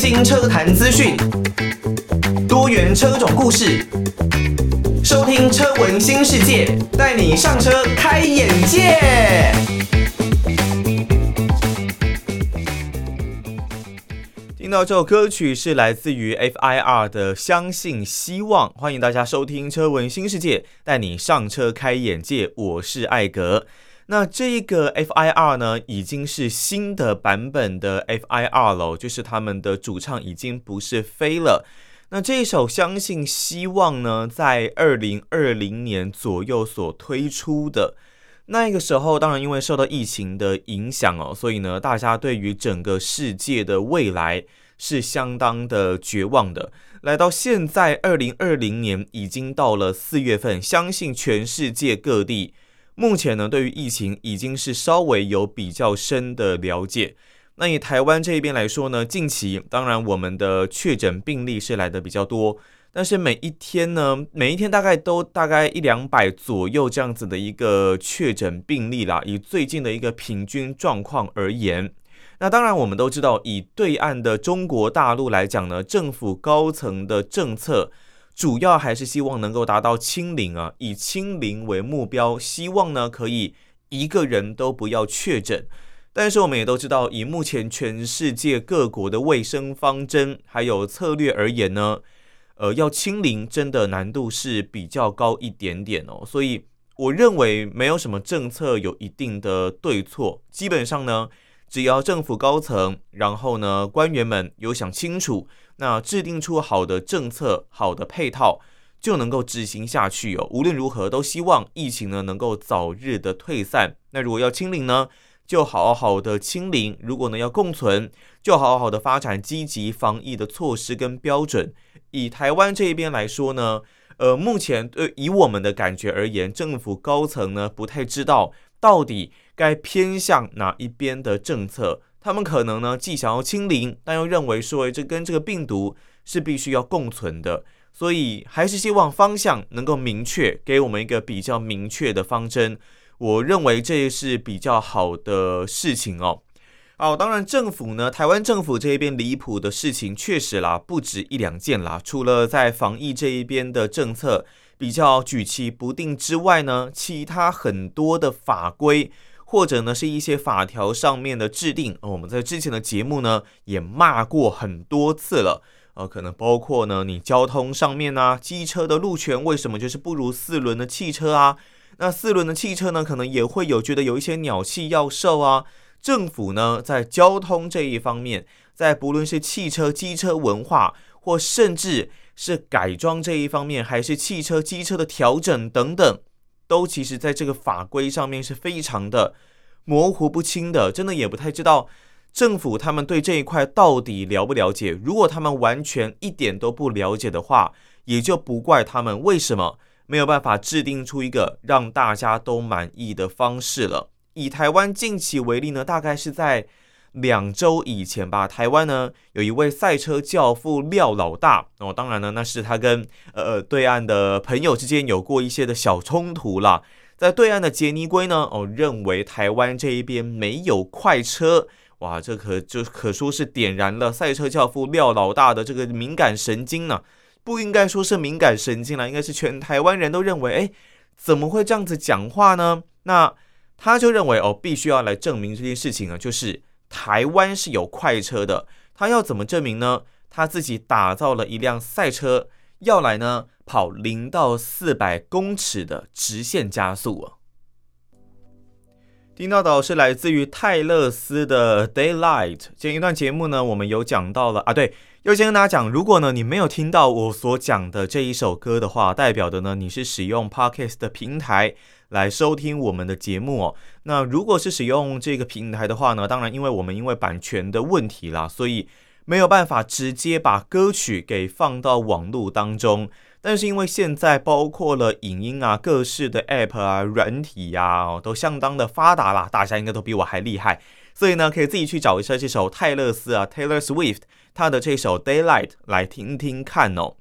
新车坛资讯，多元车种故事，收听车闻新世界，带你上车开眼界。听到这首歌曲是来自于 FIR 的《相信希望》，欢迎大家收听车闻新世界，带你上车开眼界。我是艾格。那这一个 FIR 呢，已经是新的版本的 FIR 了，就是他们的主唱已经不是飞了。那这一首《相信希望》呢，在二零二零年左右所推出的。那个时候，当然因为受到疫情的影响哦，所以呢，大家对于整个世界的未来是相当的绝望的。来到现在二零二零年，已经到了四月份，相信全世界各地。目前呢，对于疫情已经是稍微有比较深的了解。那以台湾这一边来说呢，近期当然我们的确诊病例是来的比较多，但是每一天呢，每一天大概都大概一两百左右这样子的一个确诊病例啦。以最近的一个平均状况而言，那当然我们都知道，以对岸的中国大陆来讲呢，政府高层的政策。主要还是希望能够达到清零啊，以清零为目标，希望呢可以一个人都不要确诊。但是我们也都知道，以目前全世界各国的卫生方针还有策略而言呢，呃，要清零真的难度是比较高一点点哦。所以我认为没有什么政策有一定的对错，基本上呢，只要政府高层，然后呢官员们有想清楚。那制定出好的政策、好的配套，就能够执行下去哦。无论如何，都希望疫情呢能够早日的退散。那如果要清零呢，就好好的清零；如果呢要共存，就好好的发展积极防疫的措施跟标准。以台湾这一边来说呢，呃，目前对以我们的感觉而言，政府高层呢不太知道到底该偏向哪一边的政策。他们可能呢，既想要清零，但又认为说，这跟这个病毒是必须要共存的，所以还是希望方向能够明确，给我们一个比较明确的方针。我认为这也是比较好的事情哦。哦，当然政府呢，台湾政府这一边离谱的事情确实啦，不止一两件啦。除了在防疫这一边的政策比较举棋不定之外呢，其他很多的法规。或者呢，是一些法条上面的制定，我们在之前的节目呢也骂过很多次了，呃，可能包括呢，你交通上面呢，机车的路权为什么就是不如四轮的汽车啊？那四轮的汽车呢，可能也会有觉得有一些鸟气要受啊。政府呢，在交通这一方面，在不论是汽车、机车文化，或甚至是改装这一方面，还是汽车、机车的调整等等。都其实在这个法规上面是非常的模糊不清的，真的也不太知道政府他们对这一块到底了不了解。如果他们完全一点都不了解的话，也就不怪他们为什么没有办法制定出一个让大家都满意的方式了。以台湾近期为例呢，大概是在。两周以前吧，台湾呢有一位赛车教父廖老大哦，当然呢那是他跟呃对岸的朋友之间有过一些的小冲突啦。在对岸的杰尼龟呢哦认为台湾这一边没有快车，哇，这可就可说是点燃了赛车教父廖老大的这个敏感神经呢。不应该说是敏感神经啦，应该是全台湾人都认为，哎，怎么会这样子讲话呢？那他就认为哦，必须要来证明这件事情呢，就是。台湾是有快车的，他要怎么证明呢？他自己打造了一辆赛车，要来呢跑零到四百公尺的直线加速啊！听到的是来自于泰勒斯的《Daylight》。前一段节目呢，我们有讲到了啊，对，要先跟大家讲，如果呢你没有听到我所讲的这一首歌的话，代表的呢你是使用 Podcast 的平台。来收听我们的节目哦。那如果是使用这个平台的话呢，当然，因为我们因为版权的问题啦，所以没有办法直接把歌曲给放到网络当中。但是因为现在包括了影音啊、各式的 App 啊、软体呀，都相当的发达啦，大家应该都比我还厉害，所以呢，可以自己去找一下这首泰勒斯啊，Taylor Swift，他的这首 Daylight 来听听看哦。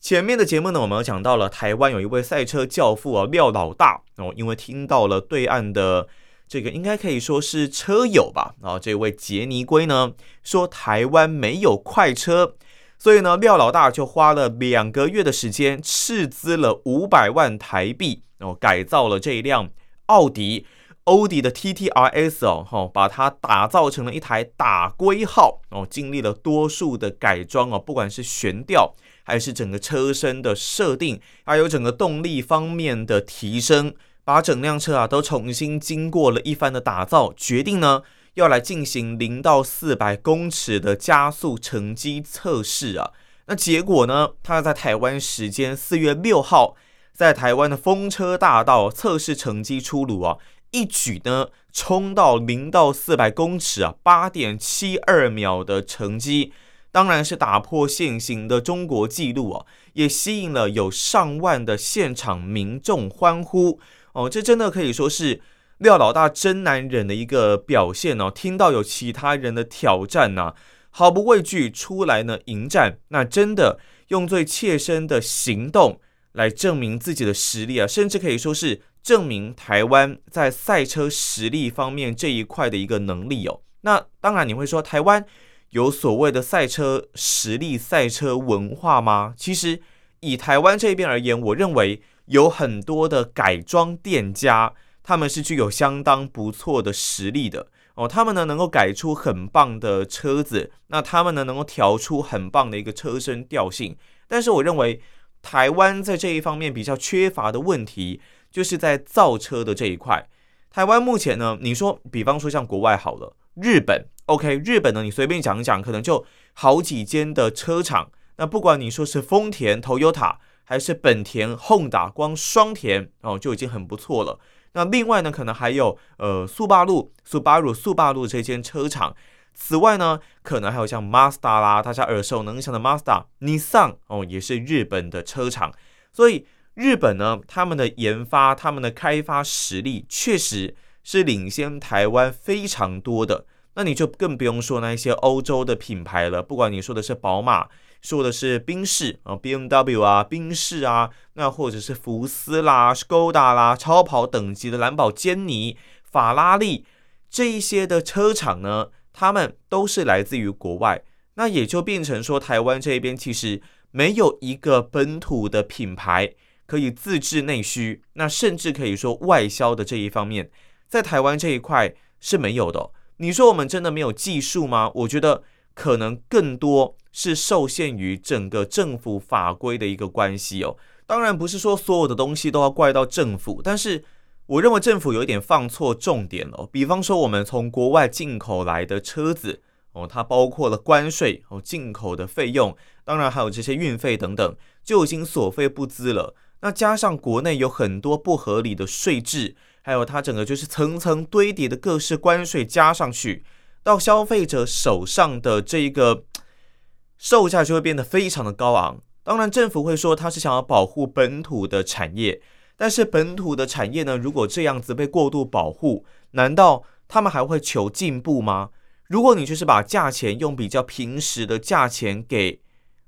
前面的节目呢，我们有讲到了台湾有一位赛车教父啊，廖老大哦，因为听到了对岸的这个应该可以说是车友吧。然、哦，这位杰尼龟呢说台湾没有快车，所以呢廖老大就花了两个月的时间，斥资了五百万台币，然后改造了这一辆奥迪。欧迪的 TTRS 哦，把它打造成了一台打龟号哦，经历了多数的改装哦，不管是悬吊还是整个车身的设定，还有整个动力方面的提升，把整辆车啊都重新经过了一番的打造，决定呢要来进行零到四百公尺的加速成绩测试啊。那结果呢，它在台湾时间四月六号，在台湾的风车大道测试成绩出炉啊。一举呢，冲到零到四百公尺啊，八点七二秒的成绩，当然是打破现行的中国纪录啊，也吸引了有上万的现场民众欢呼哦。这真的可以说是廖老大真男人的一个表现哦。听到有其他人的挑战呐、啊，毫不畏惧出来呢迎战，那真的用最切身的行动来证明自己的实力啊，甚至可以说是。证明台湾在赛车实力方面这一块的一个能力哦。那当然你会说台湾有所谓的赛车实力、赛车文化吗？其实以台湾这边而言，我认为有很多的改装店家，他们是具有相当不错的实力的哦。他们呢能够改出很棒的车子，那他们呢能够调出很棒的一个车身调性。但是我认为台湾在这一方面比较缺乏的问题。就是在造车的这一块，台湾目前呢，你说，比方说像国外好了，日本，OK，日本呢，你随便讲一讲，可能就好几间的车厂。那不管你说是丰田、Toyota，还是本田、Honda，光双田哦就已经很不错了。那另外呢，可能还有呃，速霸陆、速八路、速霸陆这间车厂。此外呢，可能还有像 Mazda 啦，大家耳熟能详的 Mazda、Nissan 哦，也是日本的车厂，所以。日本呢，他们的研发、他们的开发实力确实是领先台湾非常多的。那你就更不用说那一些欧洲的品牌了。不管你说的是宝马，说的是宾士啊、BMW 啊、宾士啊，那或者是福斯啦、Skoda 啦、超跑等级的兰博基尼、法拉利这一些的车厂呢，他们都是来自于国外。那也就变成说，台湾这边其实没有一个本土的品牌。可以自制内需，那甚至可以说外销的这一方面，在台湾这一块是没有的。你说我们真的没有技术吗？我觉得可能更多是受限于整个政府法规的一个关系哦。当然不是说所有的东西都要怪到政府，但是我认为政府有一点放错重点了。比方说我们从国外进口来的车子哦，它包括了关税哦、进口的费用，当然还有这些运费等等，就已经所费不貲了。那加上国内有很多不合理的税制，还有它整个就是层层堆叠的各式关税加上去，到消费者手上的这一个售价就会变得非常的高昂。当然，政府会说它是想要保护本土的产业，但是本土的产业呢，如果这样子被过度保护，难道他们还会求进步吗？如果你就是把价钱用比较平实的价钱给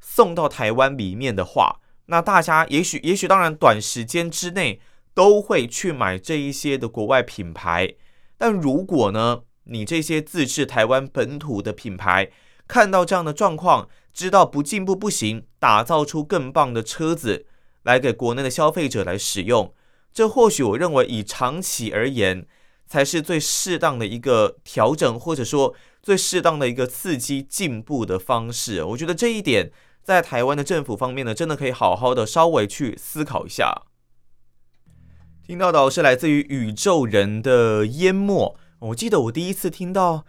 送到台湾里面的话，那大家也许，也许当然，短时间之内都会去买这一些的国外品牌。但如果呢，你这些自制台湾本土的品牌看到这样的状况，知道不进步不行，打造出更棒的车子来给国内的消费者来使用，这或许我认为以长期而言，才是最适当的一个调整，或者说最适当的一个刺激进步的方式。我觉得这一点。在台湾的政府方面呢，真的可以好好的稍微去思考一下。听到的是来自于宇宙人的淹没。我记得我第一次听到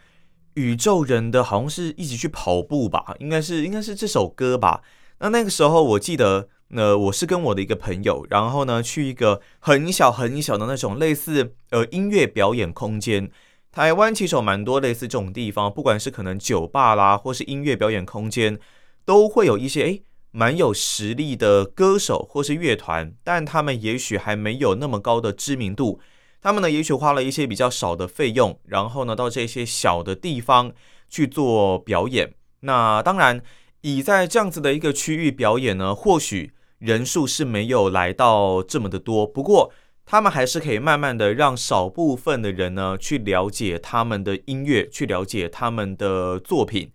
宇宙人的，好像是一起去跑步吧，应该是应该是这首歌吧。那那个时候我记得，呃，我是跟我的一个朋友，然后呢去一个很小很小的那种类似呃音乐表演空间。台湾其实有蛮多类似这种地方，不管是可能酒吧啦，或是音乐表演空间。都会有一些诶蛮有实力的歌手或是乐团，但他们也许还没有那么高的知名度。他们呢，也许花了一些比较少的费用，然后呢，到这些小的地方去做表演。那当然，以在这样子的一个区域表演呢，或许人数是没有来到这么的多。不过，他们还是可以慢慢的让少部分的人呢去了解他们的音乐，去了解他们的作品。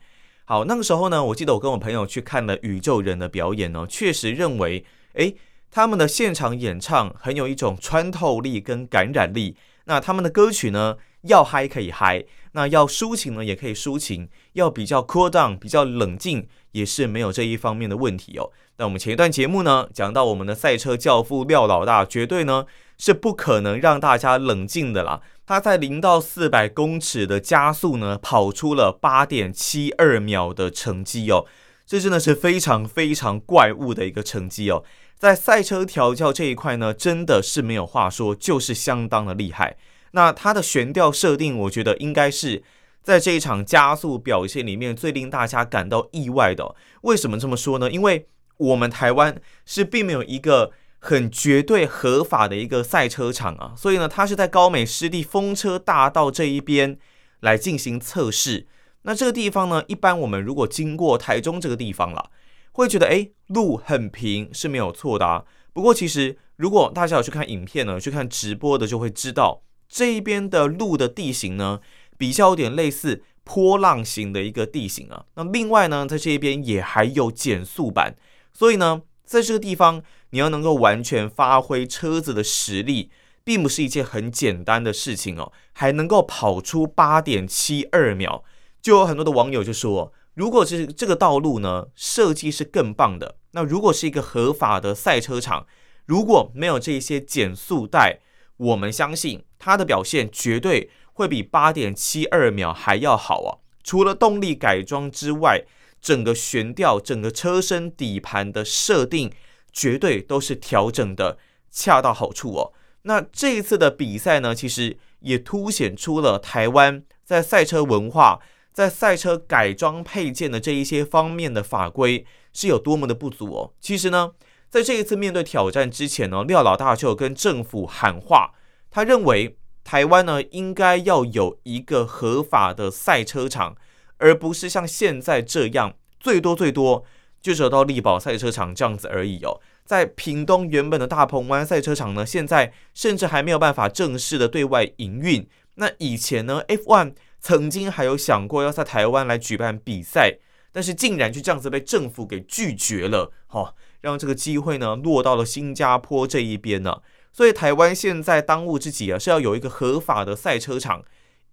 好，那个时候呢，我记得我跟我朋友去看了宇宙人的表演呢，确实认为，诶，他们的现场演唱很有一种穿透力跟感染力。那他们的歌曲呢，要嗨可以嗨，那要抒情呢也可以抒情，要比较 cool down，比较冷静也是没有这一方面的问题哦。那我们前一段节目呢，讲到我们的赛车教父廖老大，绝对呢是不可能让大家冷静的啦。他在零到四百公尺的加速呢，跑出了八点七二秒的成绩哦，这真的是非常非常怪物的一个成绩哦。在赛车调教这一块呢，真的是没有话说，就是相当的厉害。那它的悬吊设定，我觉得应该是在这一场加速表现里面最令大家感到意外的。为什么这么说呢？因为我们台湾是并没有一个。很绝对合法的一个赛车场啊，所以呢，它是在高美湿地风车大道这一边来进行测试。那这个地方呢，一般我们如果经过台中这个地方了，会觉得诶，路很平是没有错的啊。不过其实如果大家有去看影片呢，去看直播的，就会知道这一边的路的地形呢，比较有点类似波浪形的一个地形啊。那另外呢，在这一边也还有减速板，所以呢，在这个地方。你要能够完全发挥车子的实力，并不是一件很简单的事情哦。还能够跑出八点七二秒，就有很多的网友就说，如果是这个道路呢，设计是更棒的。那如果是一个合法的赛车场，如果没有这些减速带，我们相信它的表现绝对会比八点七二秒还要好啊。除了动力改装之外，整个悬吊、整个车身底盘的设定。绝对都是调整的恰到好处哦。那这一次的比赛呢，其实也凸显出了台湾在赛车文化、在赛车改装配件的这一些方面的法规是有多么的不足哦。其实呢，在这一次面对挑战之前呢，廖老大就跟政府喊话，他认为台湾呢应该要有一个合法的赛车场，而不是像现在这样最多最多。就走到力宝赛车场这样子而已哦，在屏东原本的大鹏湾赛车场呢，现在甚至还没有办法正式的对外营运。那以前呢，F1 曾经还有想过要在台湾来举办比赛，但是竟然就这样子被政府给拒绝了，哈，让这个机会呢落到了新加坡这一边呢。所以台湾现在当务之急啊，是要有一个合法的赛车场。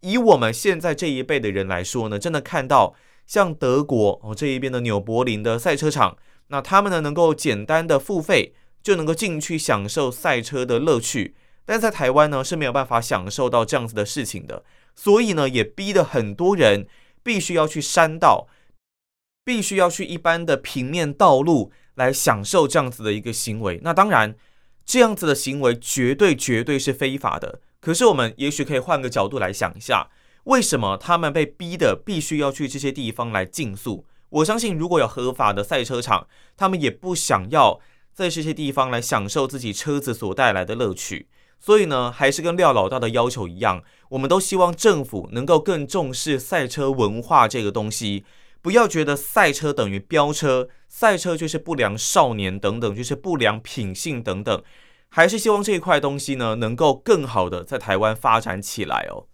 以我们现在这一辈的人来说呢，真的看到。像德国哦这一边的纽柏林的赛车场，那他们呢能够简单的付费就能够进去享受赛车的乐趣，但在台湾呢是没有办法享受到这样子的事情的，所以呢也逼得很多人必须要去山道，必须要去一般的平面道路来享受这样子的一个行为。那当然这样子的行为绝对绝对是非法的，可是我们也许可以换个角度来想一下。为什么他们被逼的必须要去这些地方来竞速？我相信，如果有合法的赛车场，他们也不想要在这些地方来享受自己车子所带来的乐趣。所以呢，还是跟廖老大的要求一样，我们都希望政府能够更重视赛车文化这个东西，不要觉得赛车等于飙车，赛车就是不良少年等等，就是不良品性等等。还是希望这一块东西呢，能够更好的在台湾发展起来哦。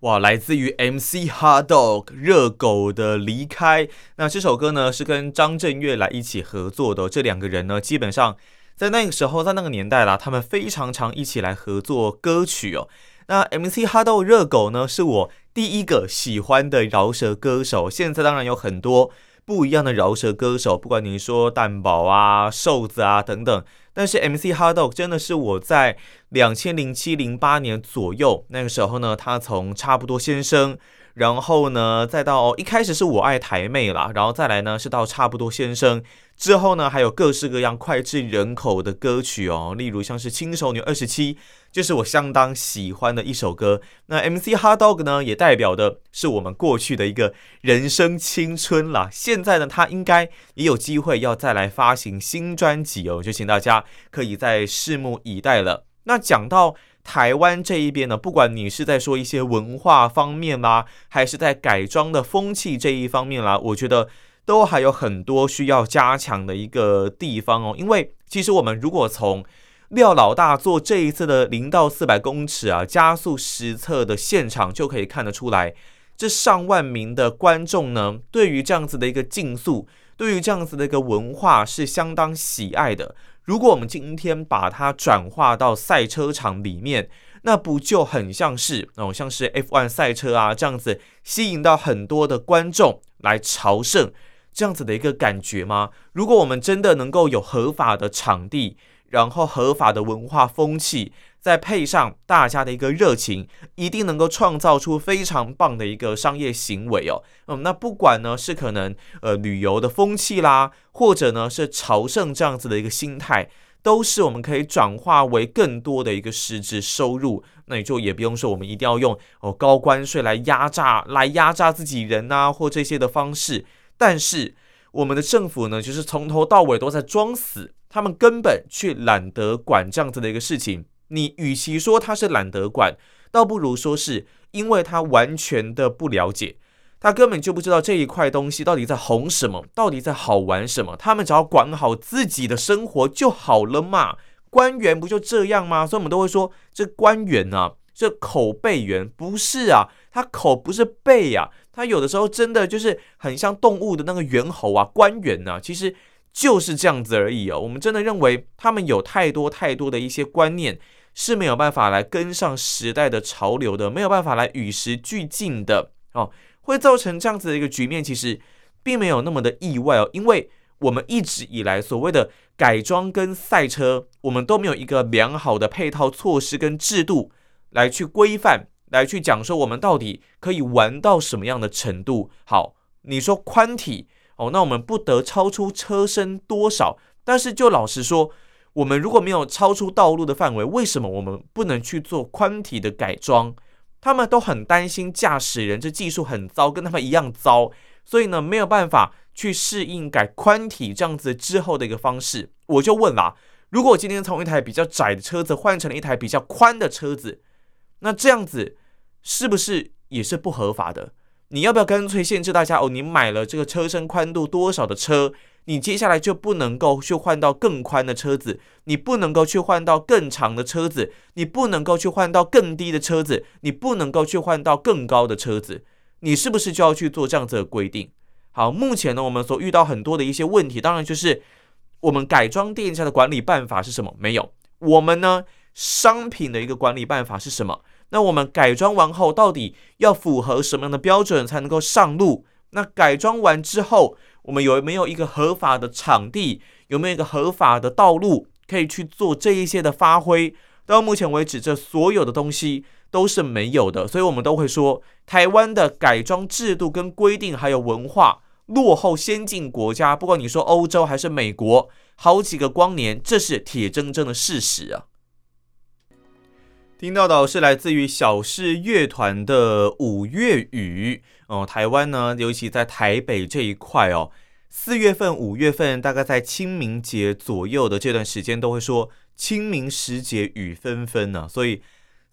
哇，来自于 MC HotDog 热狗的离开。那这首歌呢，是跟张震岳来一起合作的。这两个人呢，基本上在那个时候，在那个年代啦，他们非常常一起来合作歌曲哦。那 MC HotDog 热狗呢，是我第一个喜欢的饶舌歌手。现在当然有很多不一样的饶舌歌手，不管你说蛋堡啊、瘦子啊等等。但是 MC HotDog 真的是我在两千零七零八年左右那个时候呢，他从差不多先生，然后呢再到一开始是我爱台妹啦，然后再来呢是到差不多先生。之后呢，还有各式各样脍炙人口的歌曲哦，例如像是《轻熟女二十七》，就是我相当喜欢的一首歌。那 MC HotDog 呢，也代表的是我们过去的一个人生青春啦。现在呢，他应该也有机会要再来发行新专辑哦，就请大家可以再拭目以待了。那讲到台湾这一边呢，不管你是在说一些文化方面啦，还是在改装的风气这一方面啦，我觉得。都还有很多需要加强的一个地方哦，因为其实我们如果从廖老大做这一次的零到四百公尺啊加速实测的现场，就可以看得出来，这上万名的观众呢，对于这样子的一个竞速，对于这样子的一个文化是相当喜爱的。如果我们今天把它转化到赛车场里面，那不就很像是哦，像是 F1 赛车啊这样子，吸引到很多的观众来朝圣这样子的一个感觉吗？如果我们真的能够有合法的场地，然后合法的文化风气，再配上大家的一个热情，一定能够创造出非常棒的一个商业行为哦。嗯，那不管呢是可能呃旅游的风气啦，或者呢是朝圣这样子的一个心态。都是我们可以转化为更多的一个实质收入，那你就也不用说我们一定要用哦高关税来压榨来压榨自己人啊或这些的方式，但是我们的政府呢，就是从头到尾都在装死，他们根本去懒得管这样子的一个事情。你与其说他是懒得管，倒不如说是因为他完全的不了解。他根本就不知道这一块东西到底在红什么，到底在好玩什么。他们只要管好自己的生活就好了嘛。官员不就这样吗？所以我们都会说，这官员啊，这口碑员不是啊，他口不是背呀，他有的时候真的就是很像动物的那个猿猴啊。官员呐，其实就是这样子而已哦。我们真的认为他们有太多太多的一些观念是没有办法来跟上时代的潮流的，没有办法来与时俱进的哦。会造成这样子的一个局面，其实并没有那么的意外哦，因为我们一直以来所谓的改装跟赛车，我们都没有一个良好的配套措施跟制度来去规范，来去讲说我们到底可以玩到什么样的程度。好，你说宽体哦，那我们不得超出车身多少？但是就老实说，我们如果没有超出道路的范围，为什么我们不能去做宽体的改装？他们都很担心驾驶人这技术很糟，跟他们一样糟，所以呢没有办法去适应改宽体这样子之后的一个方式。我就问啦，如果我今天从一台比较窄的车子换成了一台比较宽的车子，那这样子是不是也是不合法的？你要不要干脆限制大家哦？你买了这个车身宽度多少的车？你接下来就不能够去换到更宽的车子，你不能够去换到更长的车子，你不能够去换到更低的车子，你不能够去换到更高的车子，你是不是就要去做这样子的规定？好，目前呢，我们所遇到很多的一些问题，当然就是我们改装店家的管理办法是什么？没有。我们呢，商品的一个管理办法是什么？那我们改装完后，到底要符合什么样的标准才能够上路？那改装完之后，我们有没有一个合法的场地？有没有一个合法的道路可以去做这一些的发挥？到目前为止，这所有的东西都是没有的，所以我们都会说，台湾的改装制度跟规定还有文化落后先进国家，不管你说欧洲还是美国，好几个光年，这是铁铮铮的事实啊。听到的是来自于小室乐团的五月雨哦，台湾呢，尤其在台北这一块哦，四月份、五月份，大概在清明节左右的这段时间，都会说清明时节雨纷纷呢。所以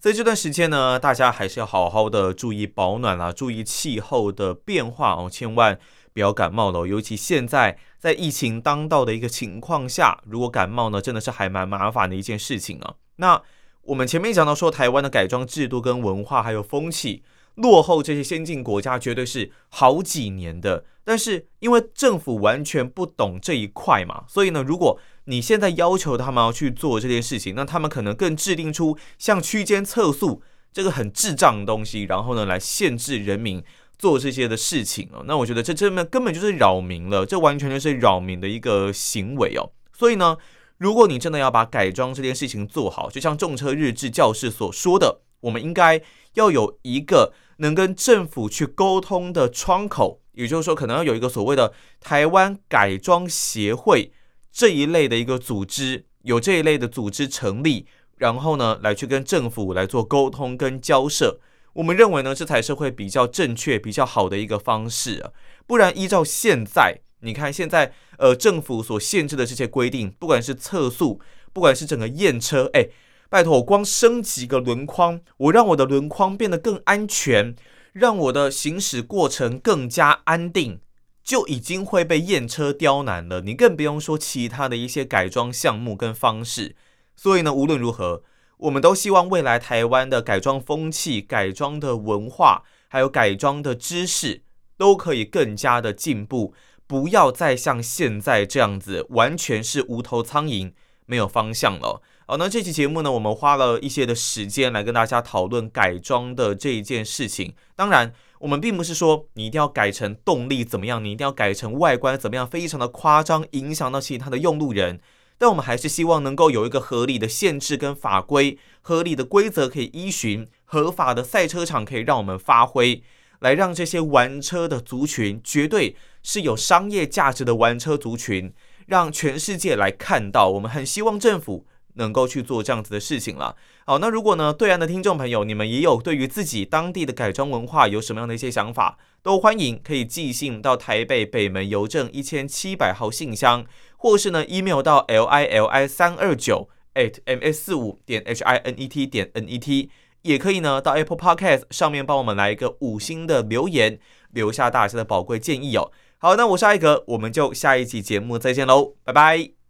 在这段时间呢，大家还是要好好的注意保暖啦，注意气候的变化哦，千万不要感冒了。尤其现在在疫情当道的一个情况下，如果感冒呢，真的是还蛮麻烦的一件事情啊。那我们前面讲到说，台湾的改装制度跟文化还有风气落后这些先进国家，绝对是好几年的。但是因为政府完全不懂这一块嘛，所以呢，如果你现在要求他们要去做这件事情，那他们可能更制定出像区间测速这个很智障的东西，然后呢，来限制人民做这些的事情哦。那我觉得这这根根本就是扰民了，这完全就是扰民的一个行为哦。所以呢。如果你真的要把改装这件事情做好，就像众车日志教室所说的，我们应该要有一个能跟政府去沟通的窗口，也就是说，可能要有一个所谓的台湾改装协会这一类的一个组织，有这一类的组织成立，然后呢，来去跟政府来做沟通跟交涉。我们认为呢，这才是会比较正确、比较好的一个方式啊，不然依照现在。你看，现在呃，政府所限制的这些规定，不管是测速，不管是整个验车，哎，拜托，我光升级个轮框，我让我的轮框变得更安全，让我的行驶过程更加安定，就已经会被验车刁难了。你更不用说其他的一些改装项目跟方式。所以呢，无论如何，我们都希望未来台湾的改装风气、改装的文化，还有改装的知识，都可以更加的进步，不要再像现在这样子，完全是无头苍蝇，没有方向了。好，那这期节目呢，我们花了一些的时间来跟大家讨论改装的这一件事情。当然，我们并不是说你一定要改成动力怎么样，你一定要改成外观怎么样，非常的夸张，影响到其他的用路人。但我们还是希望能够有一个合理的限制跟法规，合理的规则可以依循，合法的赛车场可以让我们发挥，来让这些玩车的族群绝对是有商业价值的玩车族群，让全世界来看到。我们很希望政府。能够去做这样子的事情了。好，那如果呢，对岸的听众朋友，你们也有对于自己当地的改装文化有什么样的一些想法，都欢迎可以寄信到台北北门邮政一千七百号信箱，或是呢 email 到 l i l i 三二九 at m s 四五点 h i n e t 点 n e t，也可以呢到 Apple Podcast 上面帮我们来一个五星的留言，留下大家的宝贵建议哦。好，那我是艾格，我们就下一期节目再见喽，拜拜。